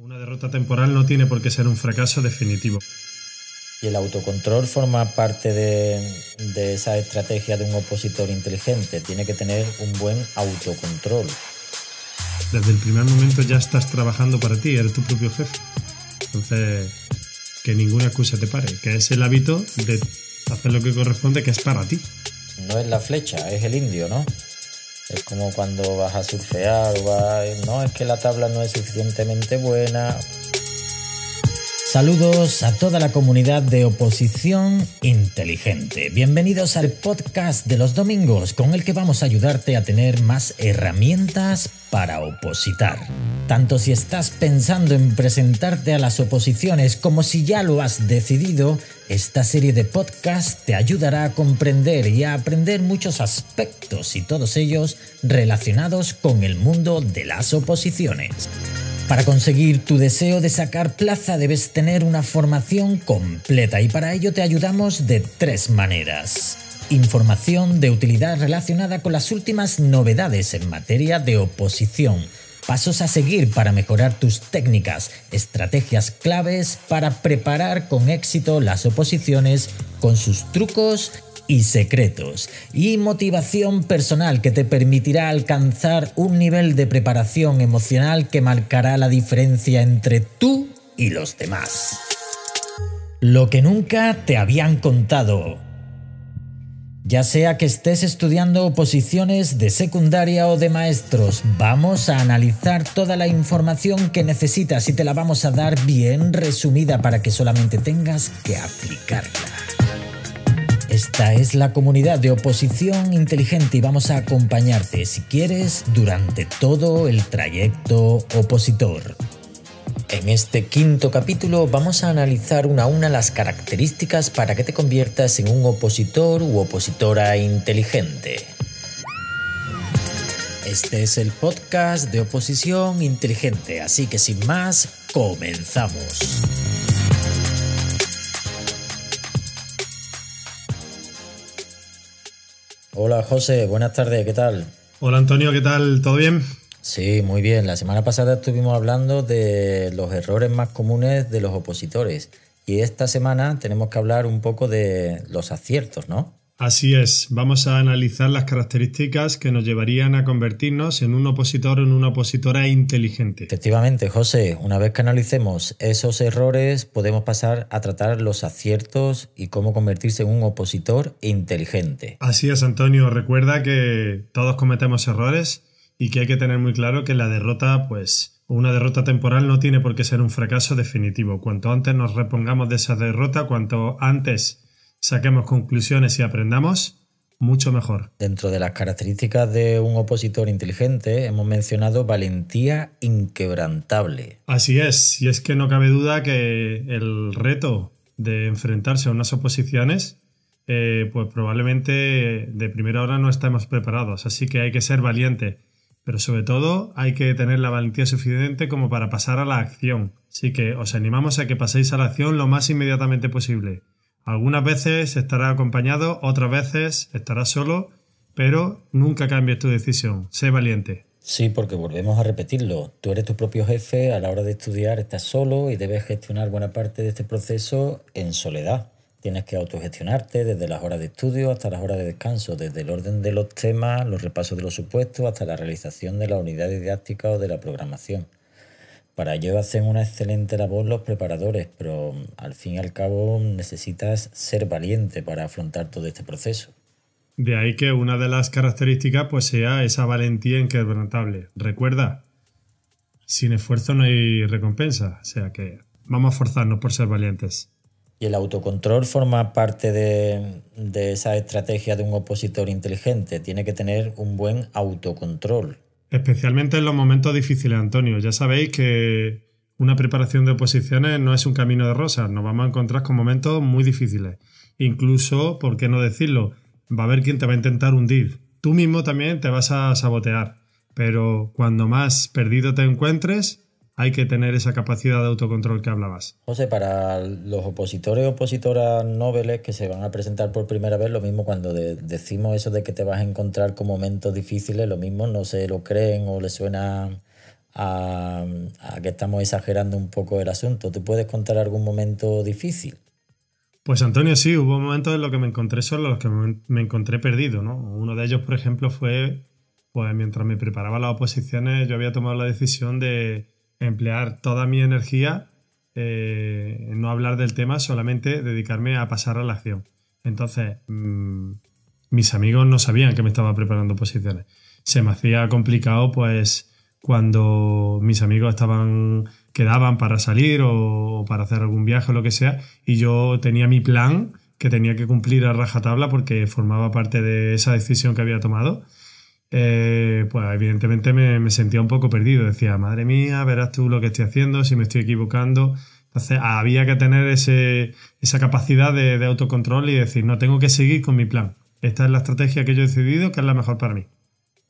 Una derrota temporal no tiene por qué ser un fracaso definitivo. Y el autocontrol forma parte de, esa estrategia de un opositor inteligente. Tiene que tener un buen autocontrol. Desde el primer momento ya estás trabajando para ti, eres tu propio jefe. Entonces, que ninguna excusa te pare, que es el hábito de hacer lo que corresponde, que es para ti. No es la flecha, es el indio, ¿no? Es como cuando vas a surfear vas... No, es que la tabla no es suficientemente buena. Saludos a toda la comunidad de oposición inteligente. Bienvenidos al podcast de los domingos con el que vamos a ayudarte a tener más herramientas para opositar. Tanto si estás pensando en presentarte a las oposiciones como si ya lo has decidido, esta serie de podcasts te ayudará a comprender y a aprender muchos aspectos y todos ellos relacionados con el mundo de las oposiciones. Para conseguir tu deseo de sacar plaza debes tener una formación completa y para ello te ayudamos de tres maneras. Información de utilidad relacionada con las últimas novedades en materia de oposición. Pasos a seguir para mejorar tus técnicas, estrategias claves para preparar con éxito las oposiciones con sus trucos y secretos y motivación personal que te permitirá alcanzar un nivel de preparación emocional que marcará la diferencia entre tú y los demás. Lo que nunca te habían contado. Ya sea que estés estudiando posiciones de secundaria o de maestros, vamos a analizar toda la información que necesitas y te la vamos a dar bien resumida para que solamente tengas que aplicarla. Esta es la comunidad de oposición inteligente y vamos a acompañarte, si quieres, durante todo el trayecto opositor. En este quinto capítulo vamos a analizar una a una las características para que te conviertas en un opositor u opositora inteligente. Este es el podcast de oposición inteligente, así que sin más, comenzamos. Hola José, buenas tardes, ¿qué tal? Hola Antonio, ¿qué tal? ¿Todo bien? Sí, muy bien. La semana pasada estuvimos hablando de los errores más comunes de los opositores y esta semana tenemos que hablar un poco de los aciertos, ¿no? Así es, vamos a analizar las características que nos llevarían a convertirnos en un opositor o en una opositora inteligente. Efectivamente, José, una vez que analicemos esos errores, podemos pasar a tratar los aciertos y cómo convertirse en un opositor inteligente. Así es, Antonio, recuerda que todos cometemos errores y que hay que tener muy claro que la derrota, pues, una derrota temporal no tiene por qué ser un fracaso definitivo. Cuanto antes nos repongamos de esa derrota, cuanto antes saquemos conclusiones y aprendamos, mucho mejor. Dentro de las características de un opositor inteligente hemos mencionado valentía inquebrantable. Así es, y es que no cabe duda que el reto de enfrentarse a unas oposiciones, eh, pues probablemente de primera hora no estamos preparados, así que hay que ser valiente, pero sobre todo hay que tener la valentía suficiente como para pasar a la acción. Así que os animamos a que paséis a la acción lo más inmediatamente posible. Algunas veces estará acompañado, otras veces estará solo, pero nunca cambies tu decisión. Sé valiente. Sí, porque volvemos a repetirlo. Tú eres tu propio jefe, a la hora de estudiar estás solo y debes gestionar buena parte de este proceso en soledad. Tienes que autogestionarte desde las horas de estudio hasta las horas de descanso, desde el orden de los temas, los repasos de los supuestos, hasta la realización de la unidad didáctica o de la programación. Para ello hacen una excelente labor los preparadores, pero al fin y al cabo necesitas ser valiente para afrontar todo este proceso. De ahí que una de las características pues sea esa valentía inquebrantable. Recuerda, sin esfuerzo no hay recompensa, o sea que vamos a forzarnos por ser valientes. Y el autocontrol forma parte de, de esa estrategia de un opositor inteligente. Tiene que tener un buen autocontrol. Especialmente en los momentos difíciles, Antonio. Ya sabéis que una preparación de oposiciones no es un camino de rosas. Nos vamos a encontrar con momentos muy difíciles. Incluso, ¿por qué no decirlo? Va a haber quien te va a intentar hundir. Tú mismo también te vas a sabotear. Pero cuando más perdido te encuentres, hay que tener esa capacidad de autocontrol que hablabas. José, para los opositores y opositoras nobles que se van a presentar por primera vez, lo mismo cuando decimos eso de que te vas a encontrar con momentos difíciles, lo mismo no se lo creen o le suena a, que estamos exagerando un poco el asunto. ¿Tú puedes contar algún momento difícil? Pues Antonio, sí, hubo momentos en los que me encontré solo, en los que me, encontré perdido, ¿no? Uno de ellos, por ejemplo, fue, pues mientras me preparaba las oposiciones, yo había tomado la decisión de emplear toda mi energía eh, en no hablar del tema, solamente dedicarme a pasar a la acción. Entonces, mm, mis amigos no sabían que me estaba preparando oposiciones. Se me hacía complicado, pues, cuando mis amigos estaban quedaban para salir o, para hacer algún viaje o lo que sea y yo tenía mi plan que tenía que cumplir a rajatabla porque formaba parte de esa decisión que había tomado eh, pues evidentemente me, sentía un poco perdido decía madre mía verás tú lo que estoy haciendo si me estoy equivocando entonces había que tener ese, esa capacidad de, de autocontrol y decir no tengo que seguir con mi plan esta es la estrategia que yo he decidido que es la mejor para mí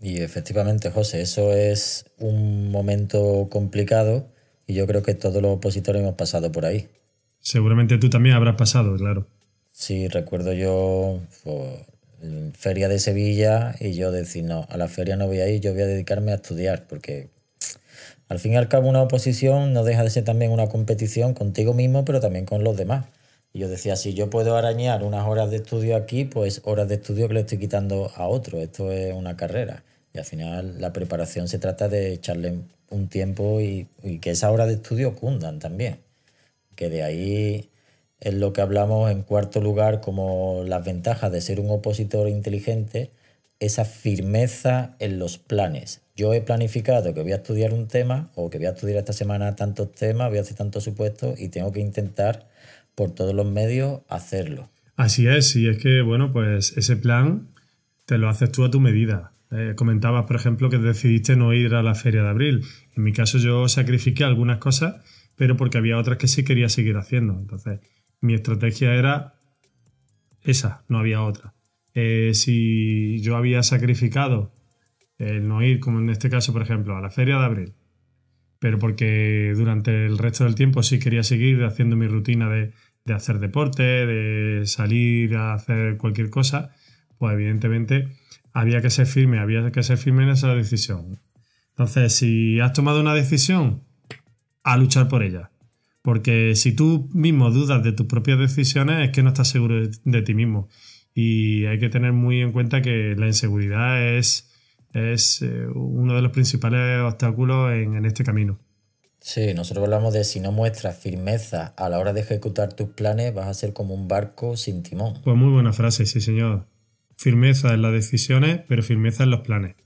y efectivamente, José, eso es un momento complicado y yo creo que todos los opositores hemos pasado por ahí. Seguramente tú también habrás pasado, claro. Sí, recuerdo yo en feria de Sevilla y yo decir, no, a la feria no voy a ir, yo voy a dedicarme a estudiar, porque al fin y al cabo una oposición no deja de ser también una competición contigo mismo, pero también con los demás. Y yo decía, si yo puedo arañar unas horas de estudio aquí, pues horas de estudio que le estoy quitando a otro. Esto es una carrera. Y al final la preparación se trata de echarle un tiempo y, que esas horas de estudio cundan también. Que de ahí es lo que hablamos en cuarto lugar como las ventajas de ser un opositor inteligente, esa firmeza en los planes. Yo he planificado que voy a estudiar un tema o que voy a estudiar esta semana tantos temas, voy a hacer tantos supuestos y tengo que intentar por todos los medios hacerlo. Así es, y es que, bueno, pues ese plan te lo haces tú a tu medida. Eh, comentabas, por ejemplo, que decidiste no ir a la feria de abril. En mi caso yo sacrifiqué algunas cosas, pero porque había otras que sí quería seguir haciendo. Entonces, mi estrategia era esa, no había otra. Eh, si yo había sacrificado el no ir, como en este caso, por ejemplo, a la feria de abril, pero porque durante el resto del tiempo sí quería seguir haciendo mi rutina de, de hacer deporte, de salir a hacer cualquier cosa, pues evidentemente había que ser firme, había que ser firme en esa decisión. Entonces, si has tomado una decisión, a luchar por ella. Porque si tú mismo dudas de tus propias decisiones, es que no estás seguro de, ti mismo. Y hay que tener muy en cuenta que la inseguridad es, es eh, uno de los principales obstáculos en, en este camino. Sí, nosotros hablamos de si no muestras firmeza a la hora de ejecutar tus planes, vas a ser como un barco sin timón. Pues muy buena frase, sí señor firmeza en las decisiones, pero firmeza en los planes.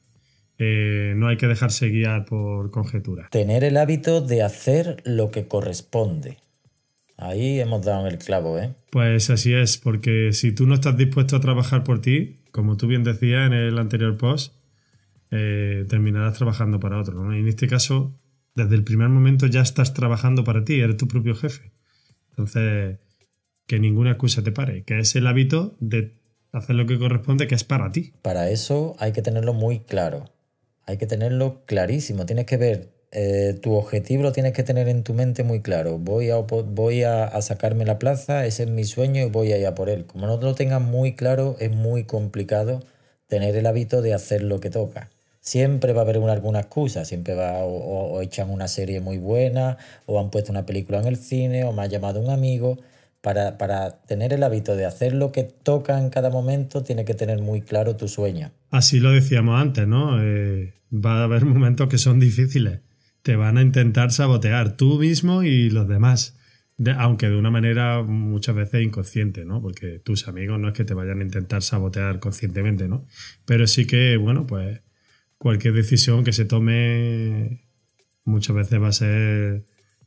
Eh, no hay que dejarse guiar por conjeturas. Tener el hábito de hacer lo que corresponde. Ahí hemos dado el clavo, ¿eh? Pues así es, porque si tú no estás dispuesto a trabajar por ti, como tú bien decías en el anterior post, eh, terminarás trabajando para otro. Y en este caso, desde el primer momento ya estás trabajando para ti, eres tu propio jefe. Entonces, que ninguna excusa te pare, que es el hábito de hacer lo que corresponde, que es para ti. Para eso hay que tenerlo muy claro. Hay que tenerlo clarísimo. Tienes que ver, eh, tu objetivo lo tienes que tener en tu mente muy claro. Voy, a, voy a, sacarme la plaza, ese es mi sueño y voy a ir a por él. Como no lo tengas muy claro, es muy complicado tener el hábito de hacer lo que toca. Siempre va a haber una, alguna excusa, siempre va o, o echan una serie muy buena, o han puesto una película en el cine, o me ha llamado un amigo para, tener el hábito de hacer lo que toca en cada momento, tiene que tener muy claro tu sueño. Así lo decíamos antes, ¿no? Eh, va a haber momentos que son difíciles. Te van a intentar sabotear tú mismo y los demás. aunque de una manera muchas veces inconsciente, ¿no? Porque tus amigos no es que te vayan a intentar sabotear conscientemente, ¿no? Pero sí que, bueno, pues cualquier decisión que se tome muchas veces va a ser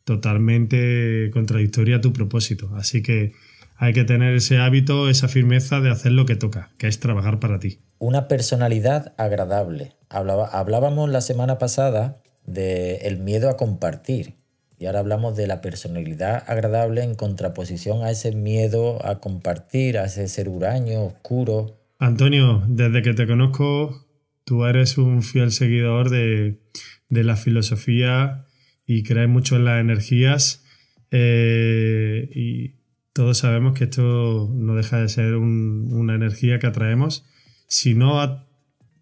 totalmente contradictoria a tu propósito. Así que hay que tener ese hábito, esa firmeza de hacer lo que toca, que es trabajar para ti. Una personalidad agradable. hablábamos la semana pasada del miedo a compartir. Y ahora hablamos de la personalidad agradable en contraposición a ese miedo a compartir, a ese ser huraño, oscuro. Antonio, desde que te conozco, tú eres un fiel seguidor de, de la filosofía y crees mucho en las energías eh, y todos sabemos que esto no deja de ser una energía que atraemos. Si no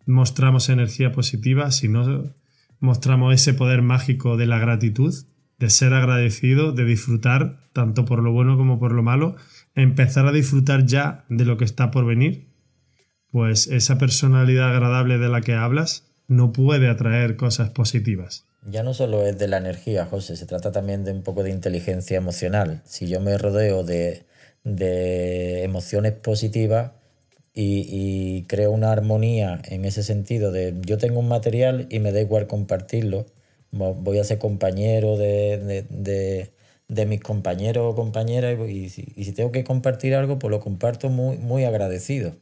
mostramos energía positiva, si no mostramos ese poder mágico de la gratitud, de ser agradecido, de disfrutar tanto por lo bueno como por lo malo, empezar a disfrutar ya de lo que está por venir, pues esa personalidad agradable de la que hablas no puede atraer cosas positivas. Ya no solo es de la energía, José, se trata también de un poco de inteligencia emocional. Si yo me rodeo de, emociones positivas y, creo una armonía en ese sentido de yo tengo un material y me da igual compartirlo, voy a ser compañero de, mis compañeros o compañeras y, si, tengo que compartir algo, pues lo comparto muy, muy agradecido.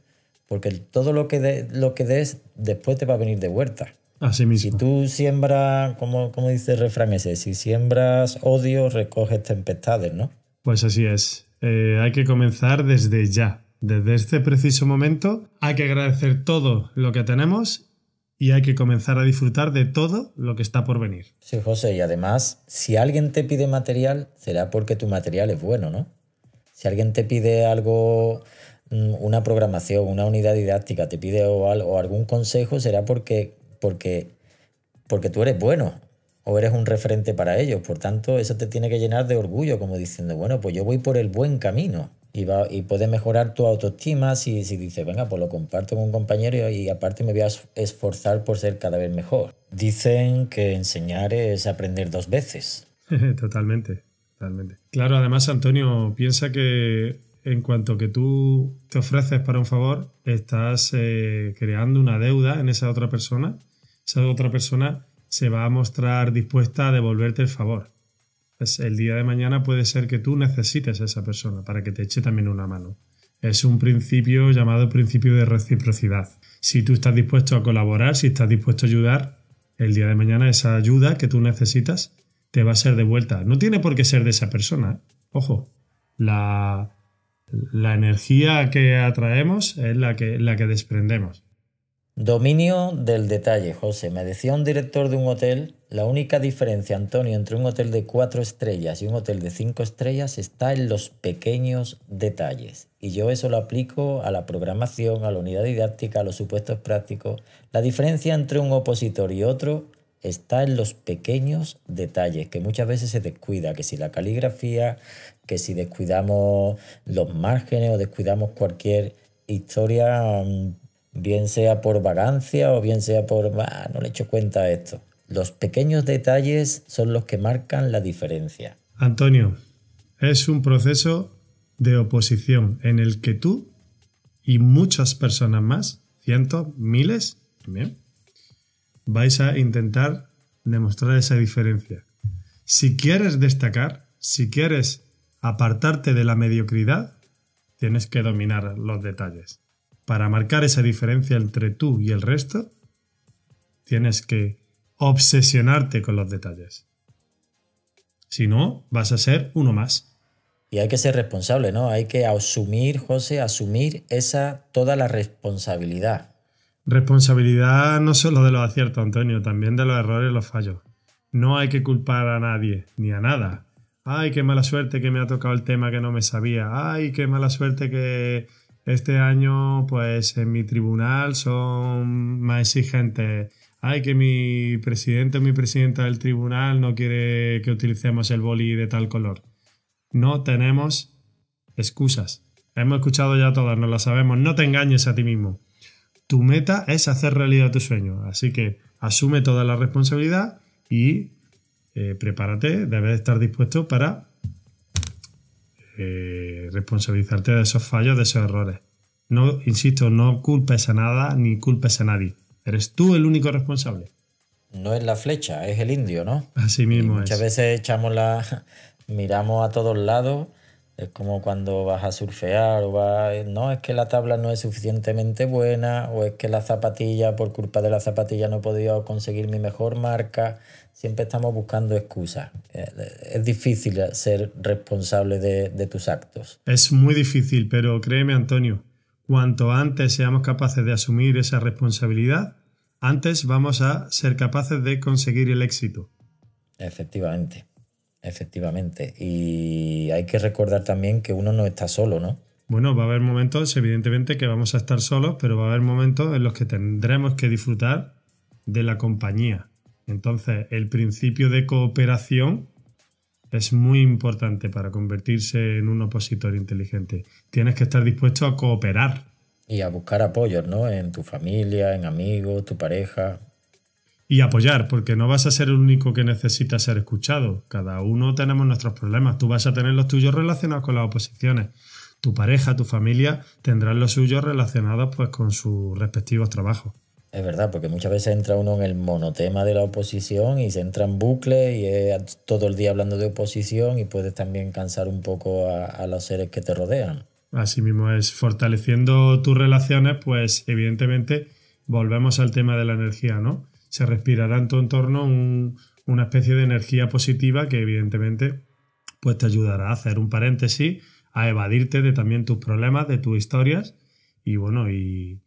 Porque todo lo que, lo que des después te va a venir de vuelta. Así mismo. Si tú siembras, como, como dice el refrán ese, si siembras odio, recoges tempestades, ¿no? Pues así es. Eh, hay que comenzar desde ya. Desde este preciso momento hay que agradecer todo lo que tenemos y hay que comenzar a disfrutar de todo lo que está por venir. Sí, José, y además, si alguien te pide material, será porque tu material es bueno, ¿no? Si alguien te pide algo, mm, una programación, una unidad didáctica, te pide o, o algún consejo, será porque porque, porque tú eres bueno o eres un referente para ellos. Por tanto, eso te tiene que llenar de orgullo, como diciendo, bueno, pues yo voy por el buen camino. Y, va, y puedes mejorar tu autoestima si, si dices, venga, pues lo comparto con un compañero y, aparte me voy a esforzar por ser cada vez mejor. Dicen que enseñar es aprender dos veces. totalmente, totalmente. Claro, además, Antonio, piensa que en cuanto que tú te ofreces para un favor, estás eh, creando una deuda en esa otra persona esa otra persona se va a mostrar dispuesta a devolverte el favor. Pues el día de mañana puede ser que tú necesites a esa persona para que te eche también una mano. Es un principio llamado principio de reciprocidad. Si tú estás dispuesto a colaborar, si estás dispuesto a ayudar, el día de mañana esa ayuda que tú necesitas te va a ser devuelta. No tiene por qué ser de esa persona. Ojo, la, la energía que atraemos es la que, la que desprendemos. Dominio del detalle, José. Me decía un director de un hotel, la única diferencia, Antonio, entre un hotel de cuatro estrellas y un hotel de cinco estrellas está en los pequeños detalles. Y yo eso lo aplico a la programación, a la unidad didáctica, a los supuestos prácticos. La diferencia entre un opositor y otro está en los pequeños detalles, que muchas veces se descuida, que si la caligrafía, que si descuidamos los márgenes o descuidamos cualquier historia mm, bien sea por vagancia o bien sea por, no le echo cuenta a esto. Los pequeños detalles son los que marcan la diferencia. Antonio, es un proceso de oposición en el que tú y muchas personas más, cientos, miles, también, vais a intentar demostrar esa diferencia. Si quieres destacar, si quieres apartarte de la mediocridad, tienes que dominar los detalles para marcar esa diferencia entre tú y el resto, tienes que obsesionarte con los detalles. Si no, vas a ser uno más. Y hay que ser responsable, ¿no? Hay que asumir, José, asumir esa toda la responsabilidad. Responsabilidad no solo de los aciertos, Antonio, también de los errores y los fallos. No hay que culpar a nadie, ni a nada. Ay, qué mala suerte que me ha tocado el tema que no me sabía. Ay, qué mala suerte que este año, pues en mi tribunal son más exigentes. Ay, que mi presidente o mi presidenta del tribunal no quiere que utilicemos el boli de tal color. No tenemos excusas. Hemos escuchado ya todas, no lo sabemos. No te engañes a ti mismo. Tu meta es hacer realidad tu sueño. Así que asume toda la responsabilidad y eh, prepárate, debes estar dispuesto para eh, responsabilizarte de esos fallos, de esos errores. No, insisto, no culpes a nada ni culpes a nadie. Eres tú el único responsable. No es la flecha, es el indio, ¿no? Así mismo Muchas veces echamos la. miramos a todos lados. Es como cuando vas a surfear o vas. No, es que la tabla no es suficientemente buena, o es que la zapatilla, por culpa de la zapatilla, no he podido conseguir mi mejor marca siempre estamos buscando excusas. Eh, es difícil ser responsable de, tus actos. Es muy difícil, pero créeme Antonio, cuanto antes seamos capaces de asumir esa responsabilidad, antes vamos a ser capaces de conseguir el éxito. Efectivamente, efectivamente. Y hay que recordar también que uno no está solo, ¿no? Bueno, va a haber momentos, evidentemente, que vamos a estar solos, pero va a haber momentos en los que tendremos que disfrutar de la compañía Entonces, el principio de cooperación es muy importante para convertirse en un opositor inteligente. Tienes que estar dispuesto a cooperar. Y a buscar apoyos, ¿no? En tu familia, en amigos, tu pareja. Y apoyar, porque no vas a ser el único que necesita ser escuchado. Cada uno tenemos nuestros problemas. Tú vas a tener los tuyos relacionados con las oposiciones. Tu pareja, tu familia tendrán los suyos relacionados pues con sus respectivos trabajos. Es verdad, porque muchas veces entra uno en el monotema de la oposición y se entra en bucle y es todo el día hablando de oposición y puedes también cansar un poco a, los seres que te rodean. Así mismo es, fortaleciendo tus relaciones, pues evidentemente volvemos al tema de la energía, ¿no? Se respirará en tu entorno una especie de energía positiva que evidentemente pues te ayudará a hacer un paréntesis, a evadirte de también tus problemas, de tus historias y bueno, y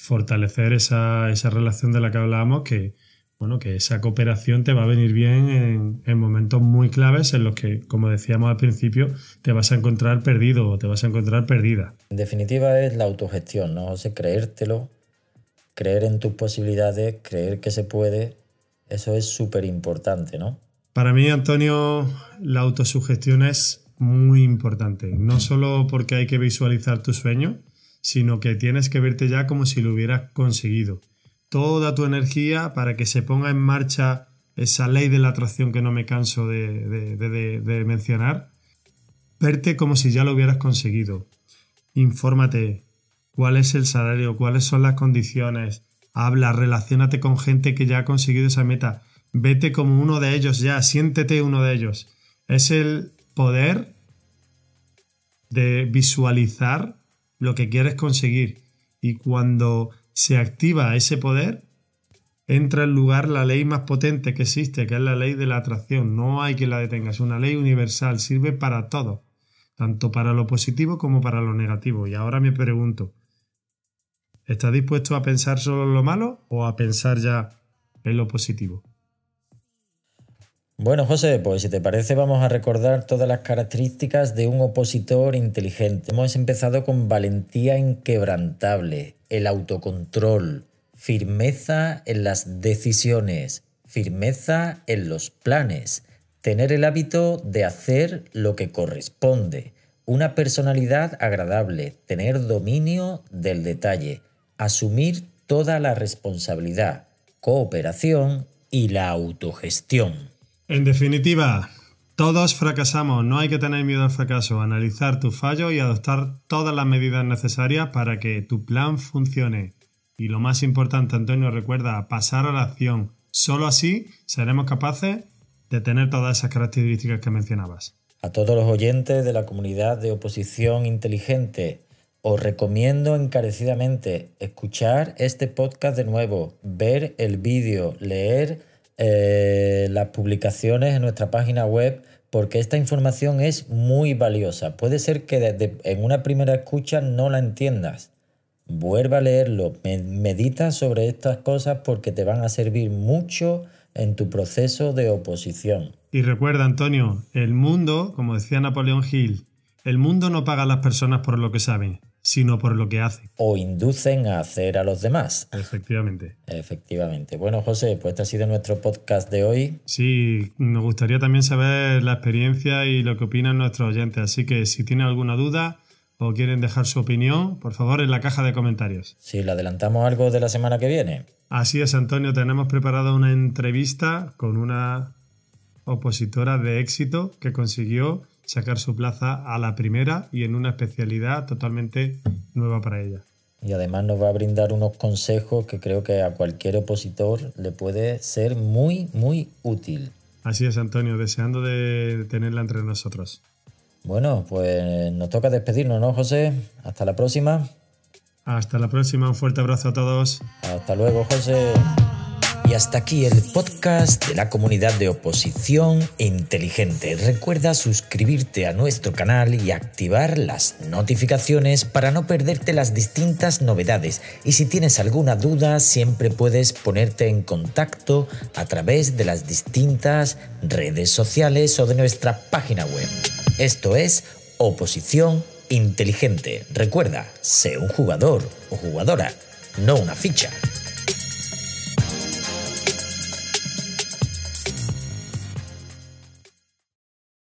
fortalecer esa, esa, relación de la que hablábamos, que, bueno, que esa cooperación te va a venir bien en, en, momentos muy claves en los que, como decíamos al principio, te vas a encontrar perdido o te vas a encontrar perdida. En definitiva es la autogestión, ¿no? O sea, creértelo, creer en tus posibilidades, creer que se puede, eso es súper importante, ¿no? Para mí, Antonio, la autosugestión es muy importante, no solo porque hay que visualizar tu sueño, sino que tienes que verte ya como si lo hubieras conseguido. Toda tu energía para que se ponga en marcha esa ley de la atracción que no me canso de, mencionar, verte como si ya lo hubieras conseguido. Infórmate cuál es el salario, cuáles son las condiciones, habla, relacionate con gente que ya ha conseguido esa meta, vete como uno de ellos ya, siéntete uno de ellos. Es el poder de visualizar lo que quieres conseguir. Y cuando se activa ese poder, entra en lugar la ley más potente que existe, que es la ley de la atracción. No hay que la detenga, es una ley universal, sirve para todo, tanto para lo positivo como para lo negativo. Y ahora me pregunto, ¿estás dispuesto a pensar solo en lo malo o a pensar ya en lo positivo? Bueno, José, pues si te parece vamos a recordar todas las características de un opositor inteligente. Hemos empezado con valentía inquebrantable, el autocontrol, firmeza en las decisiones, firmeza en los planes, tener el hábito de hacer lo que corresponde, una personalidad agradable, tener dominio del detalle, asumir toda la responsabilidad, cooperación y la autogestión. En definitiva, todos fracasamos, no hay que tener miedo al fracaso, analizar tu fallo y adoptar todas las medidas necesarias para que tu plan funcione. Y lo más importante, Antonio, recuerda, pasar a la acción. Solo así seremos capaces de tener todas esas características que mencionabas. A todos los oyentes de la comunidad de oposición inteligente, os recomiendo encarecidamente escuchar este podcast de nuevo, ver el vídeo, leer eh, las publicaciones en nuestra página web porque esta información es muy valiosa. Puede ser que desde, en una primera escucha no la entiendas. Vuelva a leerlo, medita sobre estas cosas porque te van a servir mucho en tu proceso de oposición. Y recuerda, Antonio, el mundo, como decía Napoleón Hill, el mundo no paga a las personas por lo que saben, sino por lo que hacen. O inducen a hacer a los demás. Efectivamente. Efectivamente. Bueno, José, pues este ha sido nuestro podcast de hoy. Sí, nos gustaría también saber la experiencia y lo que opinan nuestros oyentes. Así que si tienen alguna duda o quieren dejar su opinión, por favor, en la caja de comentarios. Sí, le adelantamos algo de la semana que viene. Así es, Antonio. Tenemos preparado una entrevista con una opositora de éxito que consiguió sacar su plaza a la primera y en una especialidad totalmente nueva para ella. Y además nos va a brindar unos consejos que creo que a cualquier opositor le puede ser muy, muy útil. Así es, Antonio, deseando de tenerla entre nosotros. Bueno, pues nos toca despedirnos, ¿no, José? Hasta la próxima. Hasta la próxima, un fuerte abrazo a todos. Hasta luego, José. Y hasta aquí el podcast de la comunidad de oposición inteligente. Recuerda suscribirte a nuestro canal y activar las notificaciones para no perderte las distintas novedades. Y si tienes alguna duda, siempre puedes ponerte en contacto a través de las distintas redes sociales o de nuestra página web. Esto es Oposición Inteligente. Recuerda, sé un jugador o jugadora, no una ficha.